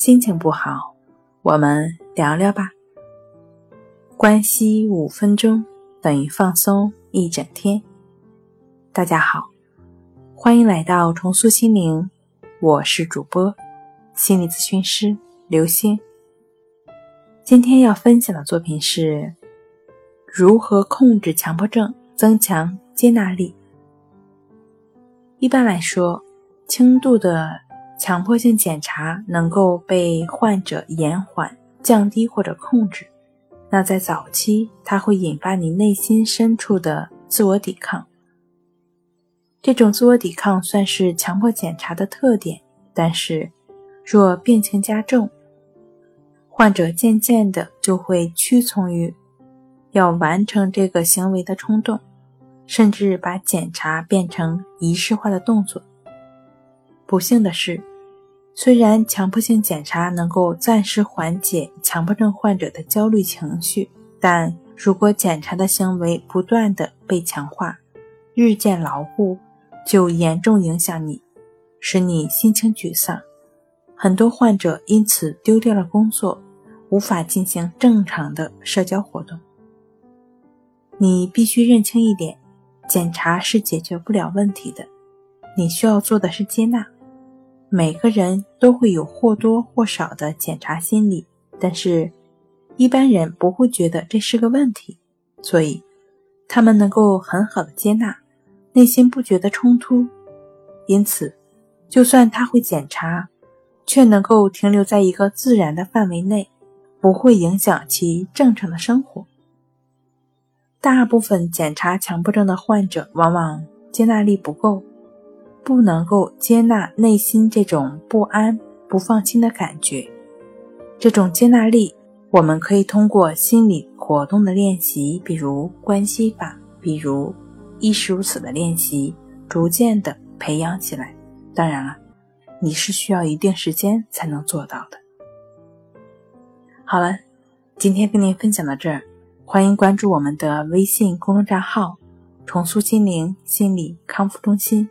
心情不好，我们聊聊吧。关系五分钟等于放松一整天。大家好，欢迎来到重塑心灵，我是主播心理咨询师刘星。今天要分享的作品是如何控制强迫症，增强接纳力。一般来说，轻度的强迫性检查能够被患者延缓、降低或者控制。那在早期，它会引发你内心深处的自我抵抗。这种自我抵抗算是强迫检查的特点，但是若病情加重，患者渐渐的就会屈从于要完成这个行为的冲动，甚至把检查变成仪式化的动作。不幸的是，虽然强迫性检查能够暂时缓解强迫症患者的焦虑情绪，但如果检查的行为不断的被强化，日渐牢固，就严重影响你，使你心情沮丧。很多患者因此丢掉了工作。无法进行正常的社交活动。你必须认清一点：检查是解决不了问题的。你需要做的是接纳。每个人都会有或多或少的检查心理，但是，一般人不会觉得这是个问题，所以，他们能够很好的接纳，内心不觉得冲突。因此，就算他会检查，却能够停留在一个自然的范围内。不会影响其正常的生活。大部分检查强迫症的患者往往接纳力不够，不能够接纳内心这种不安、不放心的感觉。这种接纳力，我们可以通过心理活动的练习，比如关系法，比如亦是如此的练习，逐渐的培养起来。当然了，你是需要一定时间才能做到的。好了，今天跟您分享到这儿，欢迎关注我们的微信公众账号“重塑心灵心理康复中心”，